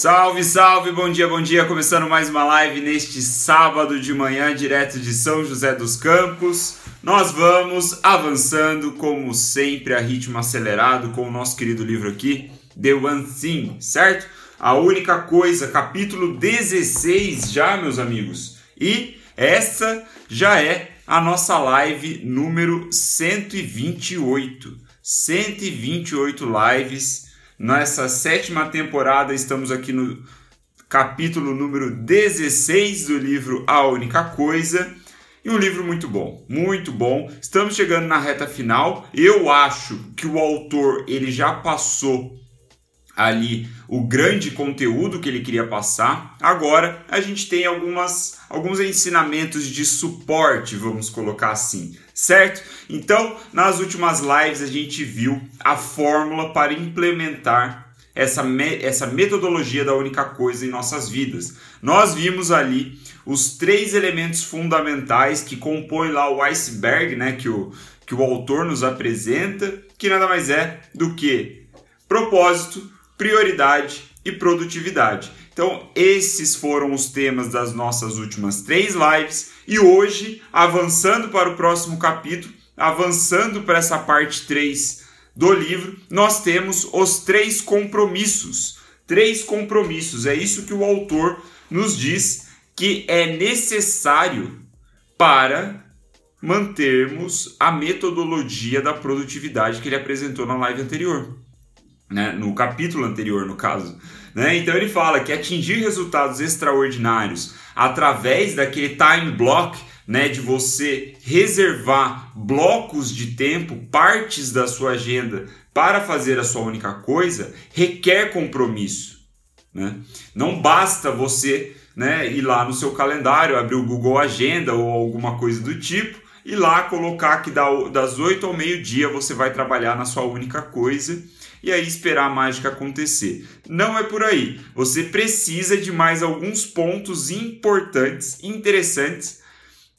Salve, salve, bom dia, bom dia. Começando mais uma live neste sábado de manhã, direto de São José dos Campos. Nós vamos avançando, como sempre, a ritmo acelerado com o nosso querido livro aqui, The One Thing, certo? A única coisa, capítulo 16 já, meus amigos. E essa já é a nossa live número 128. 128 lives Nessa sétima temporada, estamos aqui no capítulo número 16 do livro A Única Coisa. E um livro muito bom, muito bom. Estamos chegando na reta final. Eu acho que o autor ele já passou ali o grande conteúdo que ele queria passar. Agora a gente tem algumas alguns ensinamentos de suporte, vamos colocar assim, certo? Então, nas últimas lives a gente viu a fórmula para implementar essa, me essa metodologia da única coisa em nossas vidas. Nós vimos ali os três elementos fundamentais que compõem lá o iceberg, né, que o, que o autor nos apresenta, que nada mais é do que propósito, prioridade e produtividade. Então, esses foram os temas das nossas últimas três lives. E hoje, avançando para o próximo capítulo, avançando para essa parte 3 do livro, nós temos os três compromissos. Três compromissos, é isso que o autor nos diz que é necessário para mantermos a metodologia da produtividade que ele apresentou na live anterior né, no capítulo anterior, no caso. Né? Então ele fala que atingir resultados extraordinários através daquele time block, né, de você reservar blocos de tempo, partes da sua agenda para fazer a sua única coisa, requer compromisso. Né? Não basta você né, ir lá no seu calendário, abrir o Google Agenda ou alguma coisa do tipo e lá colocar que das 8 ao meio-dia você vai trabalhar na sua única coisa e aí esperar a mágica acontecer. Não é por aí. Você precisa de mais alguns pontos importantes, interessantes,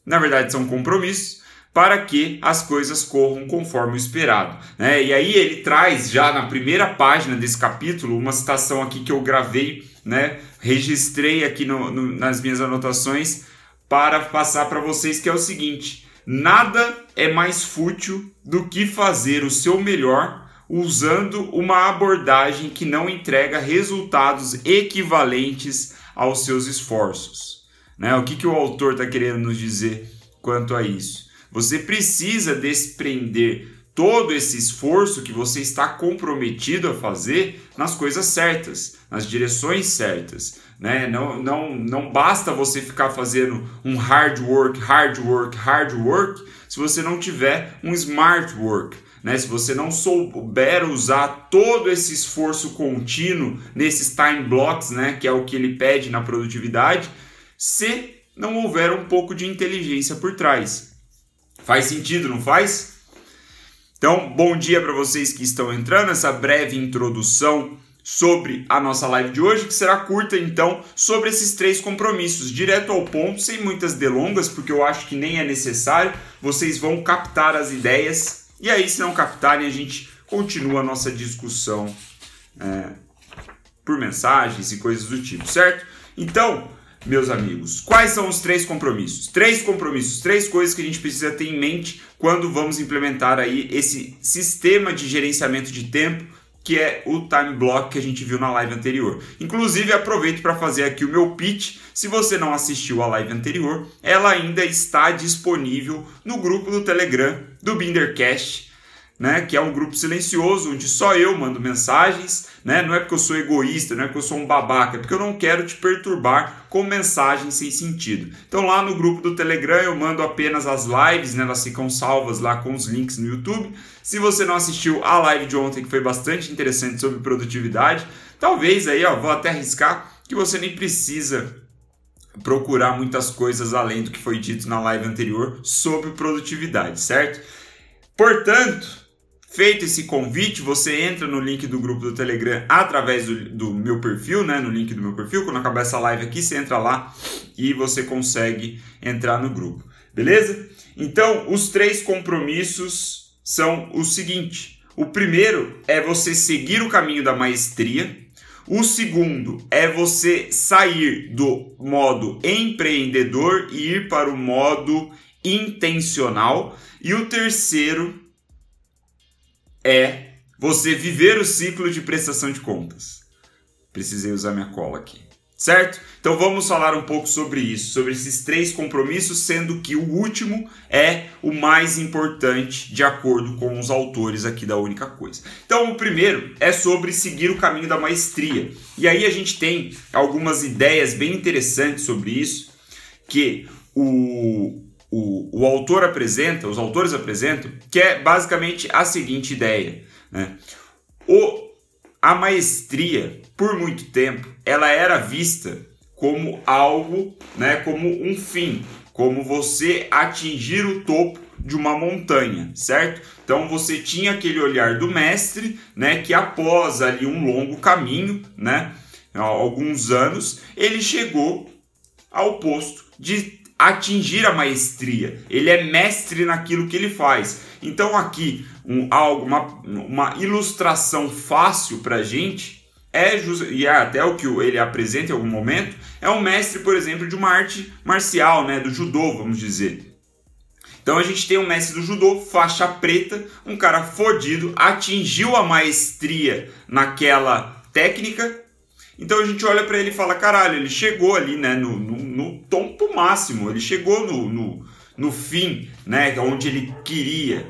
na verdade são compromissos, para que as coisas corram conforme o esperado. Né? E aí ele traz já na primeira página desse capítulo uma citação aqui que eu gravei, né? registrei aqui no, no, nas minhas anotações para passar para vocês que é o seguinte: nada é mais fútil do que fazer o seu melhor usando uma abordagem que não entrega resultados equivalentes aos seus esforços. Né? O que, que o autor está querendo nos dizer quanto a isso? Você precisa desprender todo esse esforço que você está comprometido a fazer nas coisas certas, nas direções certas. Né? Não, não, não basta você ficar fazendo um hard work, hard work, hard work se você não tiver um smart work né? Se você não souber usar todo esse esforço contínuo nesses time blocks, né? que é o que ele pede na produtividade, se não houver um pouco de inteligência por trás. Faz sentido, não faz? Então, bom dia para vocês que estão entrando, essa breve introdução sobre a nossa live de hoje, que será curta então, sobre esses três compromissos, direto ao ponto, sem muitas delongas, porque eu acho que nem é necessário, vocês vão captar as ideias e aí, se não captarem, a gente continua a nossa discussão é, por mensagens e coisas do tipo, certo? Então, meus amigos, quais são os três compromissos? Três compromissos, três coisas que a gente precisa ter em mente quando vamos implementar aí esse sistema de gerenciamento de tempo que é o time block que a gente viu na live anterior. Inclusive, aproveito para fazer aqui o meu pitch. Se você não assistiu a live anterior, ela ainda está disponível no grupo do Telegram do Bindercast né, que é um grupo silencioso, onde só eu mando mensagens, né, não é porque eu sou egoísta, não é porque eu sou um babaca, é porque eu não quero te perturbar com mensagens sem sentido. Então lá no grupo do Telegram eu mando apenas as lives, né, elas ficam salvas lá com os links no YouTube. Se você não assistiu a live de ontem, que foi bastante interessante sobre produtividade, talvez aí, ó, vou até arriscar que você nem precisa procurar muitas coisas além do que foi dito na live anterior sobre produtividade, certo? Portanto, Feito esse convite, você entra no link do grupo do Telegram através do, do, meu perfil, né? No link do meu perfil. Quando acabar essa live aqui, você entra lá e você consegue entrar no grupo. Beleza? Então, os três compromissos são o seguinte: o primeiro é você seguir o caminho da maestria. O segundo é você sair do modo empreendedor e ir para o modo intencional. E o terceiro é você viver o ciclo de prestação de contas. Precisei usar minha cola aqui certo? Então vamos falar um pouco sobre isso, sobre esses três compromissos, sendo que o último é o mais importante, de acordo com os autores aqui da Única Coisa. Então o primeiro é sobre seguir o caminho da maestria. E aí a gente tem algumas ideias bem interessantes sobre isso, que o, o, o autor apresenta, os autores apresentam, que é basicamente a seguinte ideia, né? O, a maestria, por muito tempo, ela era vista como algo, né, como um fim, como você atingir o topo de uma montanha, certo? Então você tinha aquele olhar do mestre, né, que após ali um longo caminho, né, alguns anos, ele chegou ao posto de atingir a maestria. Ele é mestre naquilo que ele faz. Então aqui um, algo, uma, uma ilustração fácil para gente é e é até o que ele apresenta em algum momento é um mestre, por exemplo, de uma arte marcial, né, do judô, vamos dizer. Então a gente tem um mestre do judô, faixa preta, um cara fodido, atingiu a maestria naquela técnica. Então a gente olha para ele e fala: caralho, ele chegou ali, né, no, no, no topo máximo, ele chegou no, no, no fim, né, onde ele queria.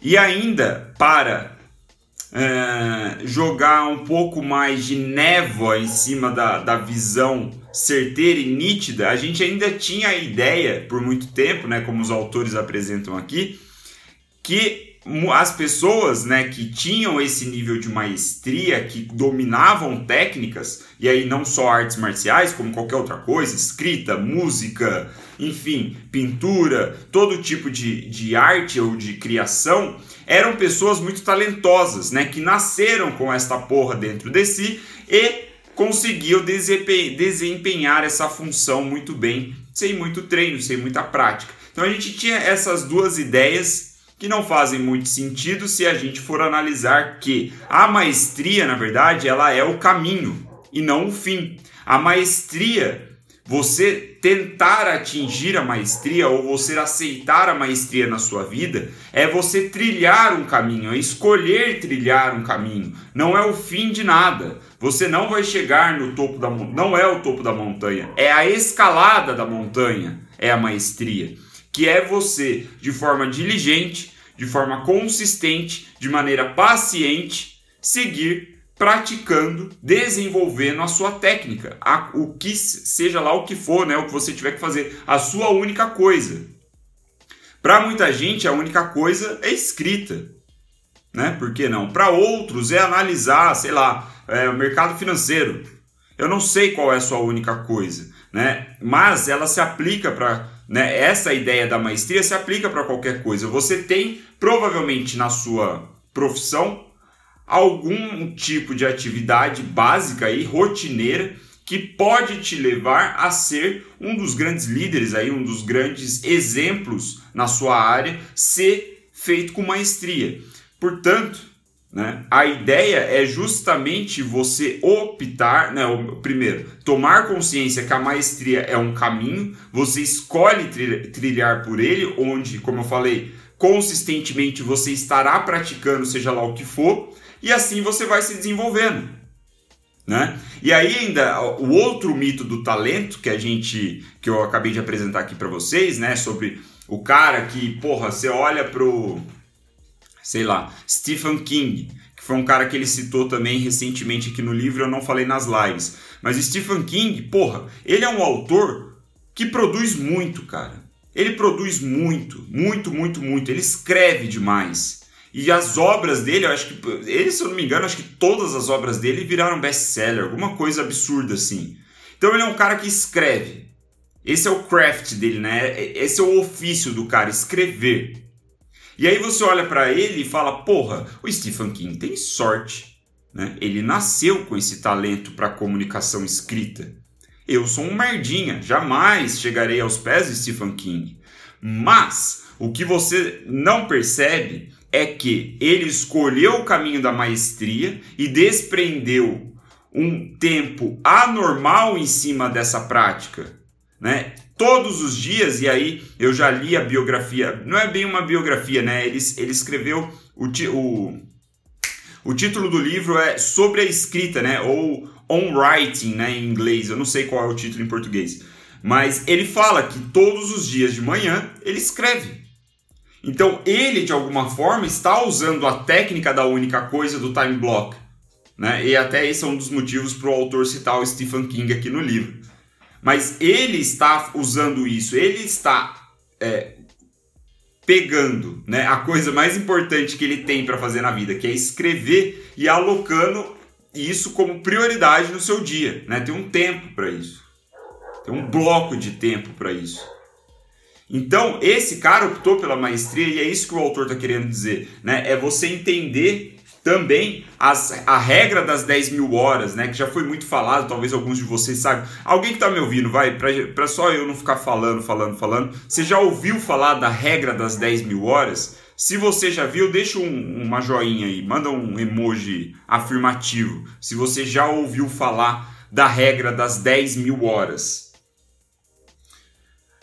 E ainda para é, jogar um pouco mais de névoa em cima da, da visão certeira e nítida, a gente ainda tinha a ideia, por muito tempo, né, como os autores apresentam aqui, que as pessoas né, que tinham esse nível de maestria, que dominavam técnicas, e aí não só artes marciais, como qualquer outra coisa, escrita, música, enfim, pintura, todo tipo de, de arte ou de criação, eram pessoas muito talentosas, né, que nasceram com esta porra dentro de si e conseguiam desempenhar essa função muito bem, sem muito treino, sem muita prática. Então a gente tinha essas duas ideias que não fazem muito sentido se a gente for analisar que a maestria, na verdade, ela é o caminho e não o fim. A maestria, você tentar atingir a maestria ou você aceitar a maestria na sua vida, é você trilhar um caminho, é escolher trilhar um caminho. Não é o fim de nada. Você não vai chegar no topo da montanha, não é o topo da montanha, é a escalada da montanha, é a maestria que é você, de forma diligente, de forma consistente, de maneira paciente, seguir praticando, desenvolvendo a sua técnica, a, o que seja lá o que for, né, o que você tiver que fazer, a sua única coisa. Para muita gente, a única coisa é escrita, né? Por que não? Para outros é analisar, sei lá, é, o mercado financeiro. Eu não sei qual é a sua única coisa, né? Mas ela se aplica para né? Essa ideia da maestria se aplica para qualquer coisa. Você tem provavelmente na sua profissão algum tipo de atividade básica e rotineira que pode te levar a ser um dos grandes líderes aí, um dos grandes exemplos na sua área, ser feito com maestria. Portanto, né? A ideia é justamente você optar, né? primeiro, tomar consciência que a maestria é um caminho, você escolhe trilhar por ele, onde, como eu falei, consistentemente você estará praticando, seja lá o que for, e assim você vai se desenvolvendo. Né? E aí ainda o outro mito do talento que a gente que eu acabei de apresentar aqui para vocês, né, sobre o cara que, porra, você olha pro sei lá, Stephen King, que foi um cara que ele citou também recentemente aqui no livro, eu não falei nas lives. Mas Stephen King, porra, ele é um autor que produz muito, cara. Ele produz muito, muito, muito, muito. Ele escreve demais. E as obras dele, eu acho que. Ele, se eu não me engano, acho que todas as obras dele viraram best-seller, alguma coisa absurda assim. Então ele é um cara que escreve. Esse é o craft dele, né? Esse é o ofício do cara, escrever. E aí você olha para ele e fala: porra, o Stephen King tem sorte. Né? Ele nasceu com esse talento para comunicação escrita. Eu sou um merdinha, jamais chegarei aos pés de Stephen King. Mas o que você não percebe é que ele escolheu o caminho da maestria e desprendeu um tempo anormal em cima dessa prática, né? Todos os dias, e aí eu já li a biografia, não é bem uma biografia, né? Ele, ele escreveu o, o, o título do livro é Sobre a Escrita, né? Ou On Writing, né? Em inglês, eu não sei qual é o título em português. Mas ele fala que todos os dias de manhã ele escreve. Então ele, de alguma forma, está usando a técnica da única coisa do time block. Né? E até esse é um dos motivos para o autor citar o Stephen King aqui no livro. Mas ele está usando isso, ele está é, pegando né, a coisa mais importante que ele tem para fazer na vida, que é escrever e alocando isso como prioridade no seu dia. Né? Tem um tempo para isso, tem um bloco de tempo para isso. Então, esse cara optou pela maestria e é isso que o autor está querendo dizer. Né? É você entender também as, a regra das 10 mil horas, né? Que já foi muito falado, talvez alguns de vocês saibam. Alguém que está me ouvindo, vai, para só eu não ficar falando, falando, falando. Você já ouviu falar da regra das 10 mil horas? Se você já viu, deixa um, uma joinha aí, manda um emoji afirmativo. Se você já ouviu falar da regra das 10 mil horas.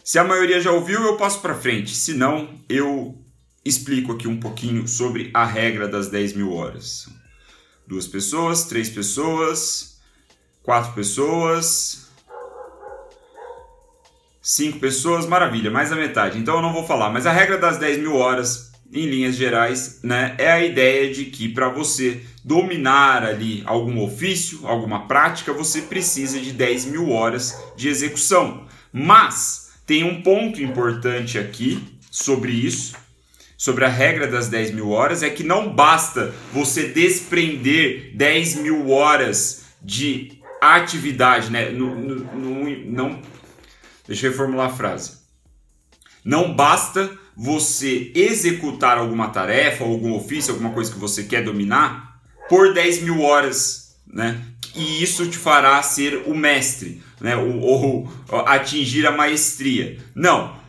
Se a maioria já ouviu, eu passo para frente. Se não, eu explico aqui um pouquinho sobre a regra das 10 mil horas. Duas pessoas, três pessoas, quatro pessoas, cinco pessoas, maravilha, mais da metade. Então eu não vou falar, mas a regra das 10 mil horas, em linhas gerais, né, é a ideia de que para você dominar ali algum ofício, alguma prática, você precisa de 10 mil horas de execução. Mas tem um ponto importante aqui sobre isso, sobre a regra das 10 mil horas é que não basta você desprender 10 mil horas de atividade, né? No, no, no, não, deixa eu reformular a frase. Não basta você executar alguma tarefa, algum ofício, alguma coisa que você quer dominar por 10 mil horas, né? E isso te fará ser o mestre, né? ou, ou atingir a maestria. Não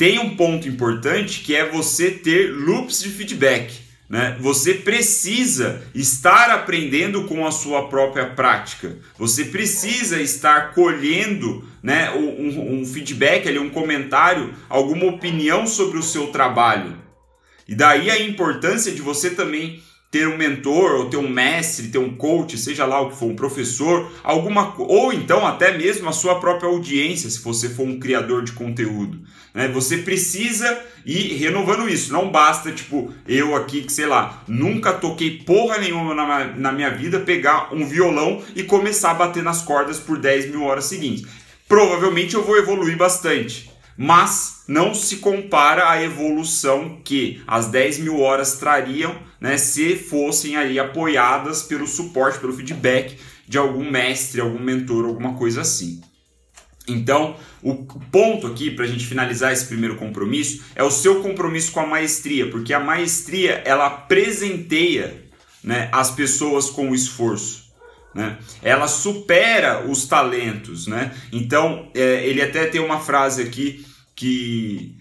tem um ponto importante que é você ter loops de feedback. Né? Você precisa estar aprendendo com a sua própria prática. Você precisa estar colhendo né, um, um feedback, ali, um comentário, alguma opinião sobre o seu trabalho. E daí a importância de você também ter um mentor, ou ter um mestre, ter um coach, seja lá o que for, um professor, alguma ou então até mesmo a sua própria audiência, se você for um criador de conteúdo. Né? Você precisa ir renovando isso. Não basta, tipo, eu aqui, que sei lá, nunca toquei porra nenhuma na, na minha vida, pegar um violão e começar a bater nas cordas por 10 mil horas seguintes. Provavelmente eu vou evoluir bastante mas não se compara à evolução que as 10 mil horas trariam né, se fossem aí apoiadas pelo suporte, pelo feedback de algum mestre, algum mentor, alguma coisa assim. Então, o ponto aqui para a gente finalizar esse primeiro compromisso é o seu compromisso com a maestria, porque a maestria ela presenteia né, as pessoas com o esforço. Né? Ela supera os talentos. Né? Então, é, ele até tem uma frase aqui que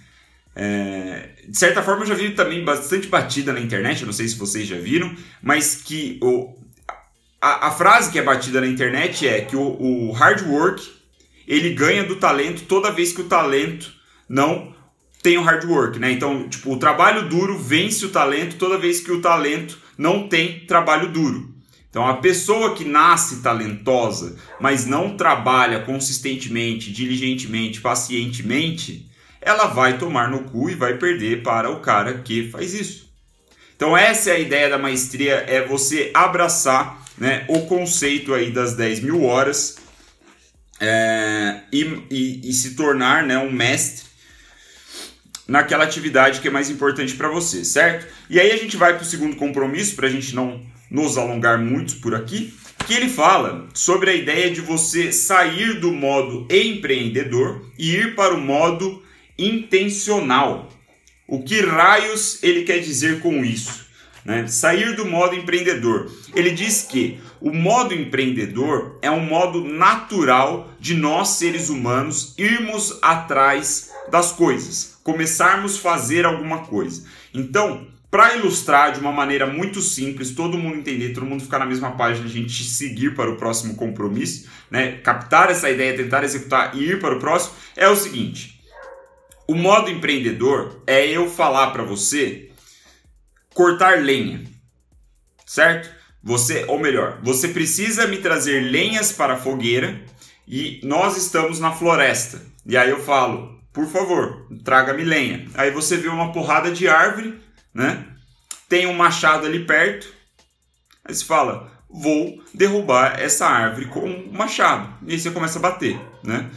é, de certa forma eu já vi também bastante batida na internet, não sei se vocês já viram, mas que o, a, a frase que é batida na internet é que o, o hard work ele ganha do talento toda vez que o talento não tem o hard work, né? Então, tipo, o trabalho duro vence o talento toda vez que o talento não tem trabalho duro. Então, a pessoa que nasce talentosa, mas não trabalha consistentemente, diligentemente, pacientemente, ela vai tomar no cu e vai perder para o cara que faz isso. Então essa é a ideia da maestria, é você abraçar né, o conceito aí das 10 mil horas é, e, e, e, se tornar né, um mestre naquela atividade que é mais importante para você, certo? E aí a gente vai para o segundo compromisso, para a gente não nos alongar muito por aqui, que ele fala sobre a ideia de você sair do modo empreendedor e ir para o modo intencional. O que raios ele quer dizer com isso? Né? Sair do modo empreendedor. Ele diz que o modo empreendedor é um modo natural de nós seres humanos irmos atrás das coisas, começarmos a fazer alguma coisa. Então, para ilustrar de uma maneira muito simples, todo mundo entender, todo mundo ficar na mesma página, a gente seguir para o próximo compromisso, né? Captar essa ideia, tentar executar e ir para o próximo, é o seguinte: o modo empreendedor é eu falar para você cortar lenha, certo? Você, ou melhor, você precisa me trazer lenhas para a fogueira e nós estamos na floresta. E aí eu falo, por favor, traga-me lenha. Aí você vê uma porrada de árvore, né? Tem um machado ali perto. Aí você fala, vou derrubar essa árvore com um machado. E aí você começa a bater, né?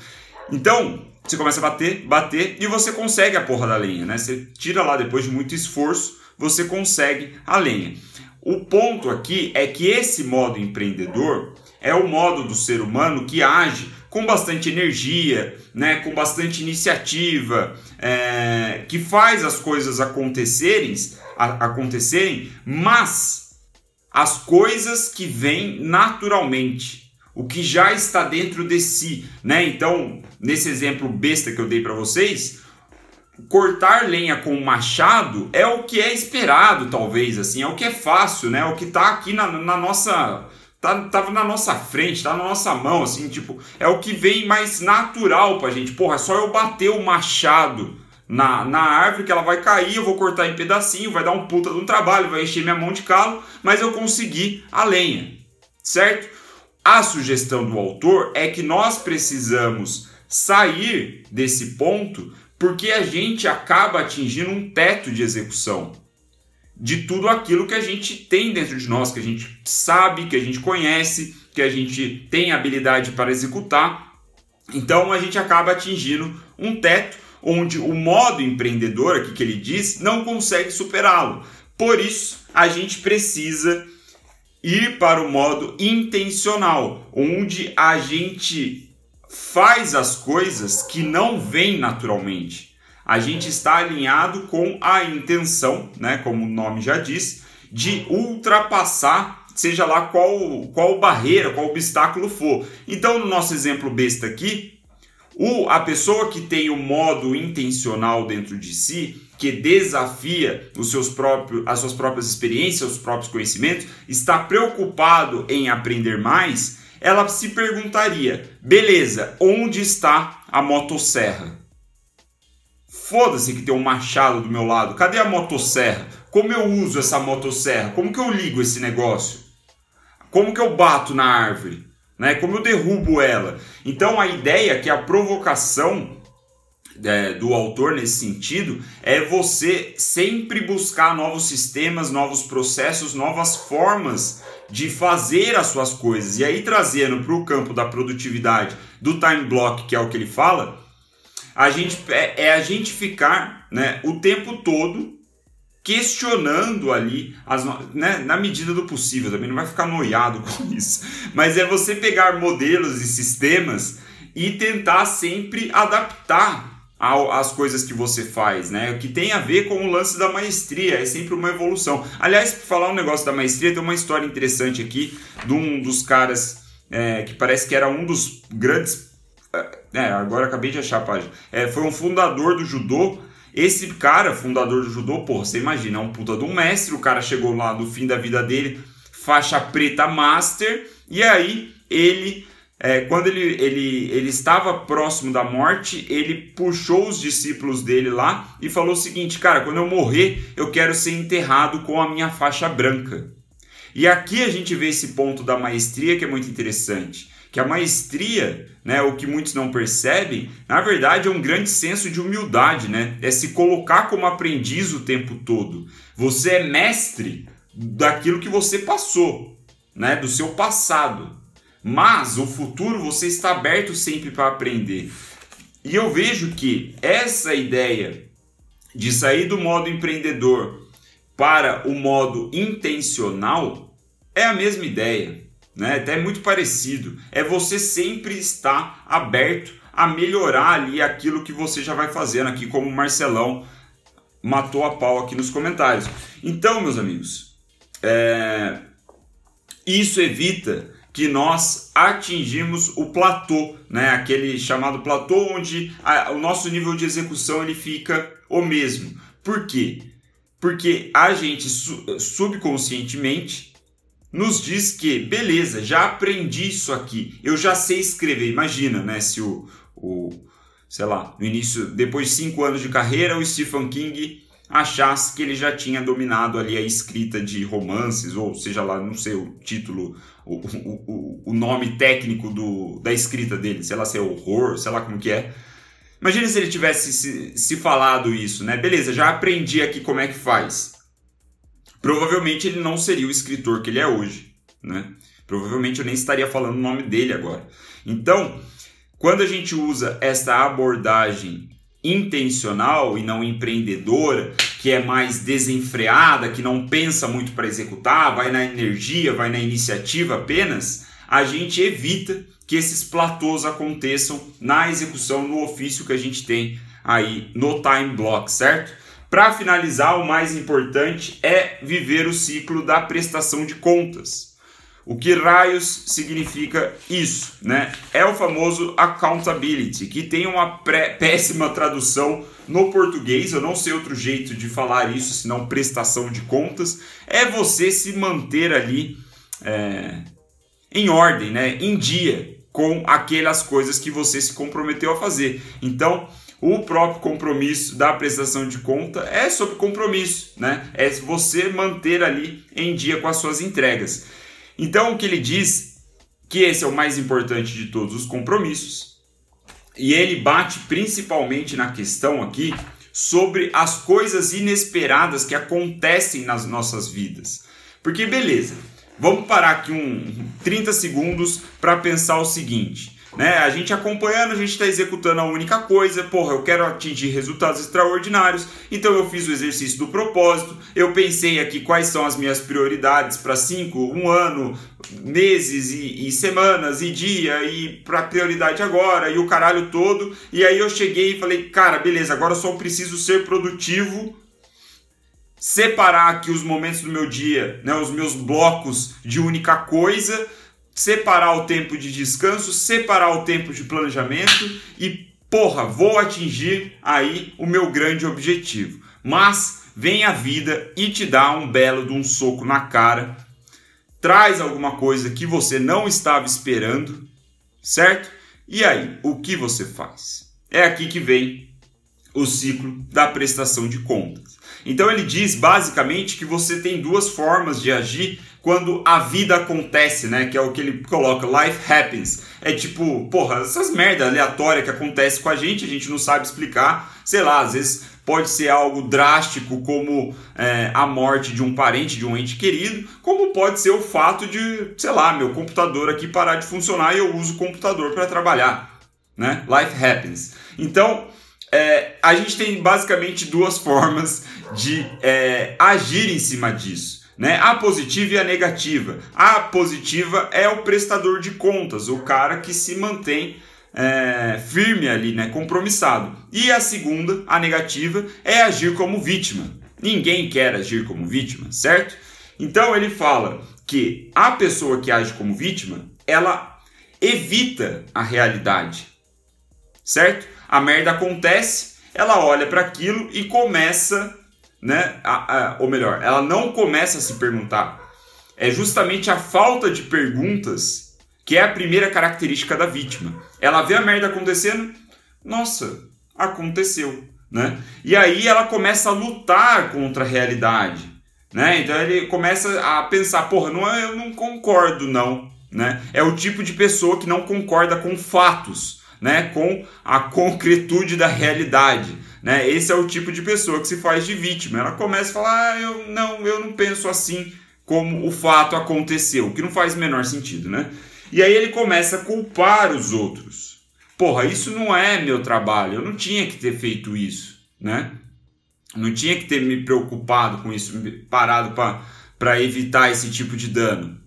Então, você começa a bater, bater e você consegue a porra da lenha, né? Você tira lá depois de muito esforço, você consegue a lenha. O ponto aqui é que esse modo empreendedor é o modo do ser humano que age com bastante energia, né, com bastante iniciativa, é, que faz as coisas acontecerem, a, acontecerem, mas as coisas que vêm naturalmente, o que já está dentro de si, né? Então, nesse exemplo besta que eu dei para vocês, cortar lenha com machado é o que é esperado, talvez, assim, é o que é fácil, né? É o que tá aqui na, na nossa. Tá, tava na nossa frente, tá na nossa mão, assim, tipo, é o que vem mais natural pra gente. Porra, é só eu bater o machado na, na árvore que ela vai cair, eu vou cortar em pedacinho, vai dar um puta de um trabalho, vai encher minha mão de calo, mas eu consegui a lenha, certo? A sugestão do autor é que nós precisamos sair desse ponto porque a gente acaba atingindo um teto de execução de tudo aquilo que a gente tem dentro de nós, que a gente sabe, que a gente conhece, que a gente tem habilidade para executar. Então a gente acaba atingindo um teto onde o modo empreendedor, aqui que ele diz, não consegue superá-lo. Por isso, a gente precisa ir para o modo intencional, onde a gente faz as coisas que não vêm naturalmente. A gente está alinhado com a intenção, né, como o nome já diz, de ultrapassar, seja lá qual, qual barreira, qual obstáculo for. Então, no nosso exemplo besta aqui, o, a pessoa que tem o modo intencional dentro de si, que desafia os seus próprios, as suas próprias experiências, os próprios conhecimentos, está preocupado em aprender mais, ela se perguntaria: beleza, onde está a motosserra? Foda-se que tem um machado do meu lado. Cadê a motosserra? Como eu uso essa motosserra? Como que eu ligo esse negócio? Como que eu bato na árvore? Né? Como eu derrubo ela? Então a ideia é que a provocação é, do autor nesse sentido é você sempre buscar novos sistemas, novos processos, novas formas de fazer as suas coisas. E aí, trazendo para o campo da produtividade, do time block, que é o que ele fala, a gente, é, é a gente ficar né, o tempo todo questionando ali, as, né, na medida do possível, também não vai ficar noiado com isso, mas é você pegar modelos e sistemas e tentar sempre adaptar as coisas que você faz, né? Que tem a ver com o lance da maestria, é sempre uma evolução. Aliás, para falar um negócio da maestria, tem uma história interessante aqui de um dos caras é, que parece que era um dos grandes. É, é agora acabei de achar a página. É, foi um fundador do judô. Esse cara, fundador do judô, porra, você imagina, é um puta de um mestre. O cara chegou lá no fim da vida dele, faixa preta master, e aí ele é, quando ele, ele, ele estava próximo da morte, ele puxou os discípulos dele lá e falou o seguinte: Cara, quando eu morrer, eu quero ser enterrado com a minha faixa branca. E aqui a gente vê esse ponto da maestria que é muito interessante. Que a maestria, né, o que muitos não percebem, na verdade é um grande senso de humildade, né? É se colocar como aprendiz o tempo todo. Você é mestre daquilo que você passou, né, do seu passado. Mas o futuro você está aberto sempre para aprender. E eu vejo que essa ideia de sair do modo empreendedor para o modo intencional é a mesma ideia, né? Até muito parecido. É você sempre estar aberto a melhorar ali aquilo que você já vai fazendo aqui, como o Marcelão matou a pau aqui nos comentários. Então, meus amigos, é... isso evita que nós atingimos o platô, né? Aquele chamado platô onde a, o nosso nível de execução ele fica o mesmo. Por quê? Porque a gente subconscientemente nos diz que, beleza, já aprendi isso aqui, eu já sei escrever. Imagina, né, se o, o sei lá, no início, depois de cinco anos de carreira, o Stephen King achasse que ele já tinha dominado ali a escrita de romances, ou seja lá, não sei o título, o, o, o nome técnico do, da escrita dele, sei lá se é horror, sei lá como que é. Imagina se ele tivesse se, se falado isso, né? Beleza, já aprendi aqui como é que faz. Provavelmente ele não seria o escritor que ele é hoje, né? Provavelmente eu nem estaria falando o nome dele agora. Então, quando a gente usa esta abordagem intencional e não empreendedora, que é mais desenfreada, que não pensa muito para executar, vai na energia, vai na iniciativa apenas, a gente evita que esses platôs aconteçam na execução, no ofício que a gente tem aí no time block, certo? Para finalizar, o mais importante é viver o ciclo da prestação de contas. O que raios significa isso? Né? É o famoso accountability, que tem uma péssima tradução no português, eu não sei outro jeito de falar isso senão prestação de contas. É você se manter ali é, em ordem, né? em dia com aquelas coisas que você se comprometeu a fazer. Então, o próprio compromisso da prestação de conta é sobre compromisso, né? É você manter ali em dia com as suas entregas. Então, o que ele diz que esse é o mais importante de todos os compromissos. E ele bate principalmente na questão aqui sobre as coisas inesperadas que acontecem nas nossas vidas. Porque beleza, vamos parar aqui um 30 segundos para pensar o seguinte: né? A gente acompanhando, a gente está executando a única coisa, porra, eu quero atingir resultados extraordinários, então eu fiz o exercício do propósito, eu pensei aqui quais são as minhas prioridades para cinco, um ano, meses e, e semanas e dia e para prioridade agora e o caralho todo, e aí eu cheguei e falei, cara, beleza, agora eu só preciso ser produtivo separar aqui os momentos do meu dia, né, os meus blocos de única coisa separar o tempo de descanso, separar o tempo de planejamento e, porra, vou atingir aí o meu grande objetivo. Mas vem a vida e te dá um belo de um soco na cara, traz alguma coisa que você não estava esperando, certo? E aí, o que você faz? É aqui que vem o ciclo da prestação de contas. Então ele diz basicamente que você tem duas formas de agir quando a vida acontece, né? Que é o que ele coloca, life happens. É tipo, porra, essas merda aleatórias que acontece com a gente, a gente não sabe explicar. Sei lá, às vezes pode ser algo drástico como é, a morte de um parente, de um ente querido, como pode ser o fato de, sei lá, meu computador aqui parar de funcionar e eu uso o computador para trabalhar, né? Life happens. Então, é, a gente tem basicamente duas formas de é, agir em cima disso né? A positiva e a negativa. A positiva é o prestador de contas, o cara que se mantém é, firme ali, né? compromissado. E a segunda, a negativa, é agir como vítima. Ninguém quer agir como vítima, certo? Então ele fala que a pessoa que age como vítima, ela evita a realidade, certo? A merda acontece, ela olha para aquilo e começa né? A, a, ou melhor, ela não começa a se perguntar. É justamente a falta de perguntas que é a primeira característica da vítima. Ela vê a merda acontecendo, nossa, aconteceu, né? E aí ela começa a lutar contra a realidade, né? Então ele começa a pensar, porra, não, é, eu não concordo não, né? É o tipo de pessoa que não concorda com fatos, né? Com a concretude da realidade. Né? Esse é o tipo de pessoa que se faz de vítima. Ela começa a falar: ah, eu, não, eu não penso assim como o fato aconteceu, que não faz menor sentido. Né? E aí ele começa a culpar os outros. Porra, isso não é meu trabalho, eu não tinha que ter feito isso. Né? Não tinha que ter me preocupado com isso, parado para evitar esse tipo de dano.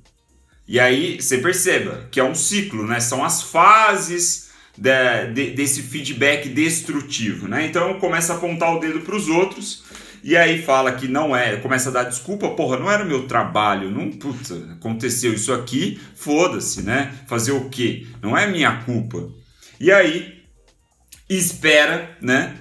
E aí você perceba que é um ciclo, né? São as fases de, de, desse feedback destrutivo, né? Então começa a apontar o dedo para os outros e aí fala que não é, começa a dar desculpa, porra, não era o meu trabalho, não, puta, aconteceu isso aqui, foda-se, né? Fazer o quê? Não é minha culpa. E aí espera, né?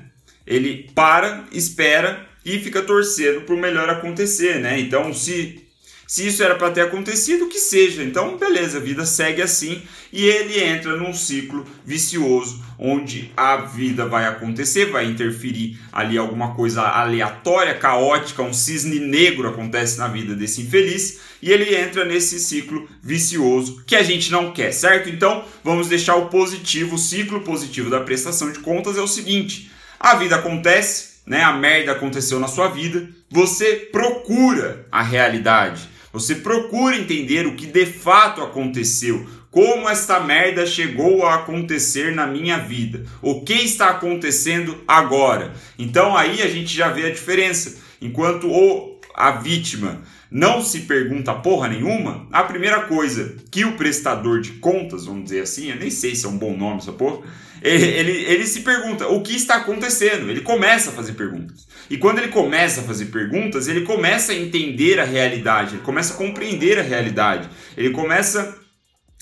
Ele para, espera e fica torcendo para o melhor acontecer, né? Então, se se isso era para ter acontecido, que seja. Então, beleza, a vida segue assim e ele entra num ciclo vicioso onde a vida vai acontecer, vai interferir ali alguma coisa aleatória, caótica, um cisne negro acontece na vida desse infeliz e ele entra nesse ciclo vicioso que a gente não quer, certo? Então, vamos deixar o positivo, o ciclo positivo da prestação de contas é o seguinte: a vida acontece, né? A merda aconteceu na sua vida, você procura a realidade você procura entender o que de fato aconteceu, como esta merda chegou a acontecer na minha vida, o que está acontecendo agora. Então aí a gente já vê a diferença. Enquanto o, a vítima não se pergunta porra nenhuma, a primeira coisa que o prestador de contas, vamos dizer assim, eu nem sei se é um bom nome essa porra, ele, ele se pergunta o que está acontecendo. Ele começa a fazer perguntas. E quando ele começa a fazer perguntas, ele começa a entender a realidade, ele começa a compreender a realidade, ele começa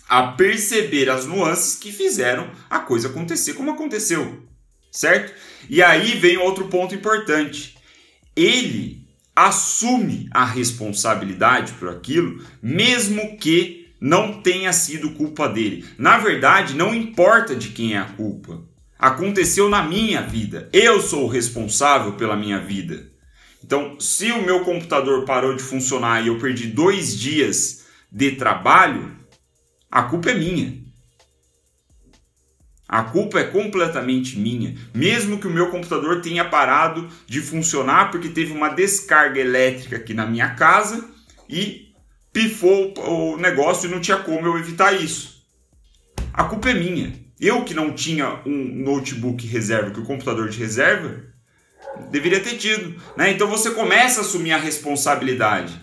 a perceber as nuances que fizeram a coisa acontecer como aconteceu, certo? E aí vem outro ponto importante. Ele assume a responsabilidade por aquilo, mesmo que não tenha sido culpa dele. Na verdade, não importa de quem é a culpa. Aconteceu na minha vida. Eu sou o responsável pela minha vida. Então, se o meu computador parou de funcionar e eu perdi dois dias de trabalho, a culpa é minha. A culpa é completamente minha. Mesmo que o meu computador tenha parado de funcionar porque teve uma descarga elétrica aqui na minha casa e pifou o negócio e não tinha como eu evitar isso. A culpa é minha. Eu que não tinha um notebook reserva, que o computador de reserva, deveria ter tido. Né? Então você começa a assumir a responsabilidade.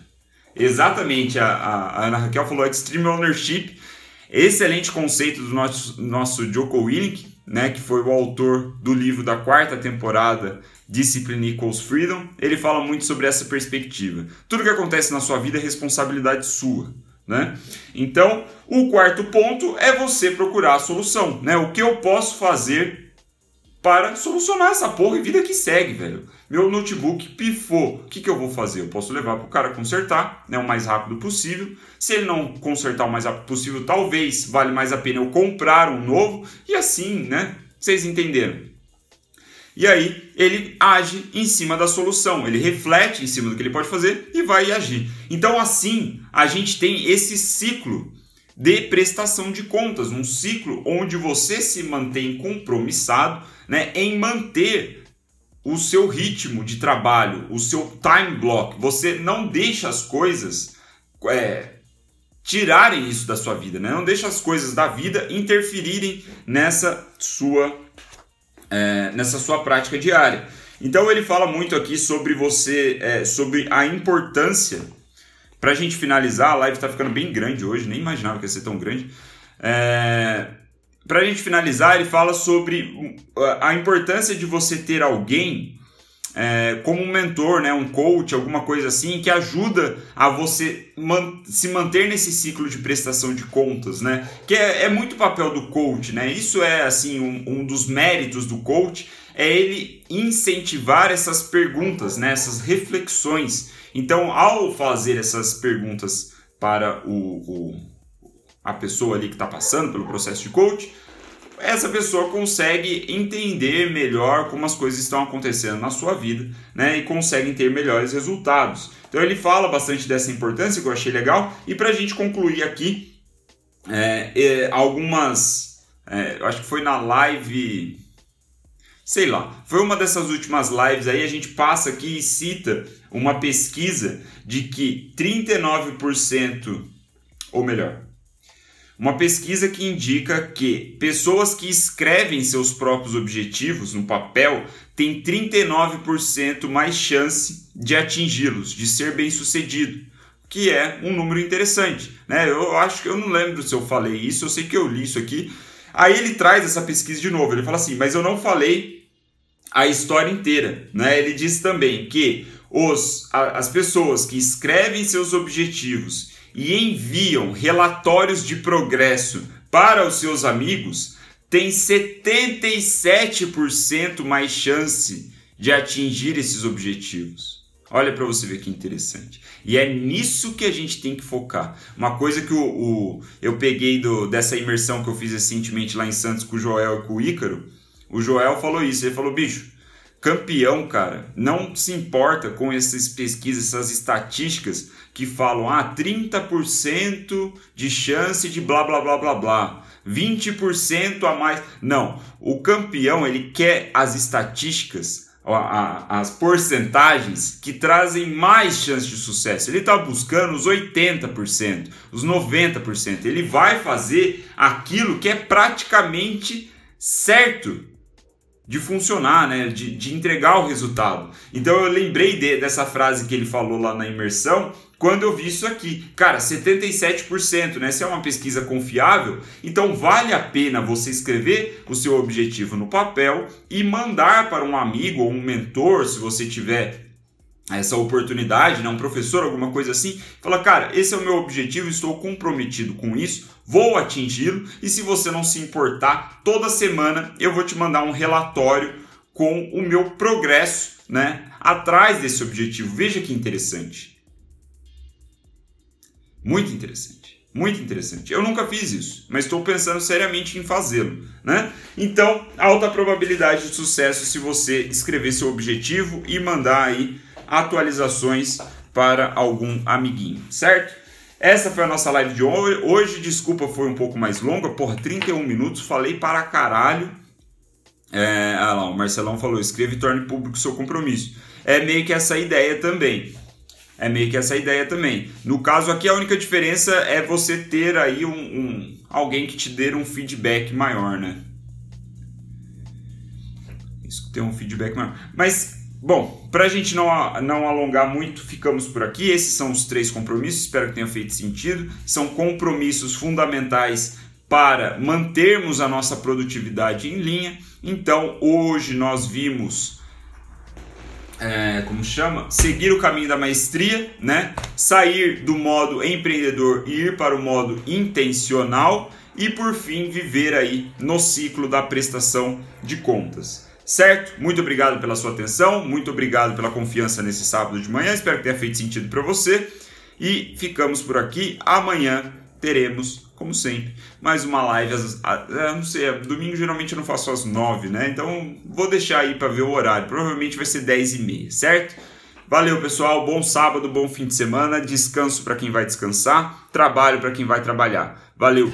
Exatamente, a, a, a Ana Raquel falou Extreme Ownership, excelente conceito do nosso, nosso Joko Willink, né, que foi o autor do livro da quarta temporada Discipline Equals Freedom, ele fala muito sobre essa perspectiva. Tudo que acontece na sua vida é responsabilidade sua. Né? Então, o quarto ponto é você procurar a solução. Né? O que eu posso fazer para solucionar essa porra e vida que segue, velho. Meu notebook pifou. O que, que eu vou fazer? Eu posso levar para o cara consertar né, o mais rápido possível. Se ele não consertar o mais rápido possível, talvez vale mais a pena eu comprar um novo. E assim, né? Vocês entenderam. E aí ele age em cima da solução, ele reflete em cima do que ele pode fazer e vai agir. Então, assim, a gente tem esse ciclo de prestação de contas, um ciclo onde você se mantém compromissado né, em manter o seu ritmo de trabalho, o seu time block. Você não deixa as coisas é, tirarem isso da sua vida, né? não deixa as coisas da vida interferirem nessa sua é, nessa sua prática diária. Então ele fala muito aqui sobre você, é, sobre a importância. Para a gente finalizar, a live está ficando bem grande hoje, nem imaginava que ia ser tão grande. É, Para a gente finalizar, ele fala sobre a importância de você ter alguém é, como um mentor, né, um coach, alguma coisa assim, que ajuda a você man se manter nesse ciclo de prestação de contas, né? Que é, é muito papel do coach, né? Isso é assim um, um, dos méritos do coach é ele incentivar essas perguntas, né? Essas reflexões. Então, ao fazer essas perguntas para o, o a pessoa ali que está passando pelo processo de coach, essa pessoa consegue entender melhor como as coisas estão acontecendo na sua vida, né? E conseguem ter melhores resultados. Então ele fala bastante dessa importância que eu achei legal. E para a gente concluir aqui, é, é, algumas, é, acho que foi na live, sei lá, foi uma dessas últimas lives aí a gente passa aqui e cita uma pesquisa de que 39%, ou melhor, uma pesquisa que indica que pessoas que escrevem seus próprios objetivos no papel têm 39% mais chance de atingi-los, de ser bem-sucedido, que é um número interessante, né? Eu acho que eu não lembro se eu falei isso, eu sei que eu li isso aqui. Aí ele traz essa pesquisa de novo, ele fala assim: "Mas eu não falei a história inteira", né? Ele diz também que os, as pessoas que escrevem seus objetivos e enviam relatórios de progresso para os seus amigos, têm 77% mais chance de atingir esses objetivos. Olha para você ver que interessante. E é nisso que a gente tem que focar. Uma coisa que o, o, eu peguei do, dessa imersão que eu fiz recentemente lá em Santos com o Joel e com o Ícaro. O Joel falou isso. Ele falou, bicho, campeão, cara, não se importa com essas pesquisas, essas estatísticas que falam ah, 30% de chance de blá blá blá blá blá. 20% a mais. Não, o campeão ele quer as estatísticas as porcentagens que trazem mais chance de sucesso. Ele está buscando os 80%, os 90%. Ele vai fazer aquilo que é praticamente certo de funcionar, né? de, de entregar o resultado. Então eu lembrei de, dessa frase que ele falou lá na imersão quando eu vi isso aqui. Cara, 77%, né? Se é uma pesquisa confiável, então vale a pena você escrever o seu objetivo no papel e mandar para um amigo ou um mentor, se você tiver essa oportunidade, né, um professor, alguma coisa assim, fala, cara, esse é o meu objetivo, estou comprometido com isso, vou atingi-lo e se você não se importar, toda semana eu vou te mandar um relatório com o meu progresso, né, atrás desse objetivo. Veja que interessante. Muito interessante. Muito interessante. Eu nunca fiz isso, mas estou pensando seriamente em fazê-lo, né? Então, alta probabilidade de sucesso se você escrever seu objetivo e mandar aí atualizações para algum amiguinho, certo? Essa foi a nossa live de hoje. Desculpa, foi um pouco mais longa, por 31 minutos, falei para caralho. É, ah lá, o Marcelão falou: escreva e torne público seu compromisso. É meio que essa ideia também. É meio que essa ideia também. No caso aqui, a única diferença é você ter aí um, um alguém que te dê um feedback maior, né? Isso tem um feedback maior. Mas Bom, para a gente não, não alongar muito, ficamos por aqui. Esses são os três compromissos, espero que tenha feito sentido. São compromissos fundamentais para mantermos a nossa produtividade em linha. Então, hoje nós vimos, é, como chama? Seguir o caminho da maestria, né? Sair do modo empreendedor e ir para o modo intencional. E por fim, viver aí no ciclo da prestação de contas. Certo? Muito obrigado pela sua atenção, muito obrigado pela confiança nesse sábado de manhã. Espero que tenha feito sentido para você. E ficamos por aqui. Amanhã teremos, como sempre, mais uma live. Às, eu não sei, domingo geralmente eu não faço às 9, né? Então vou deixar aí para ver o horário. Provavelmente vai ser 10 e meia, certo? Valeu, pessoal. Bom sábado, bom fim de semana. Descanso para quem vai descansar, trabalho para quem vai trabalhar. Valeu!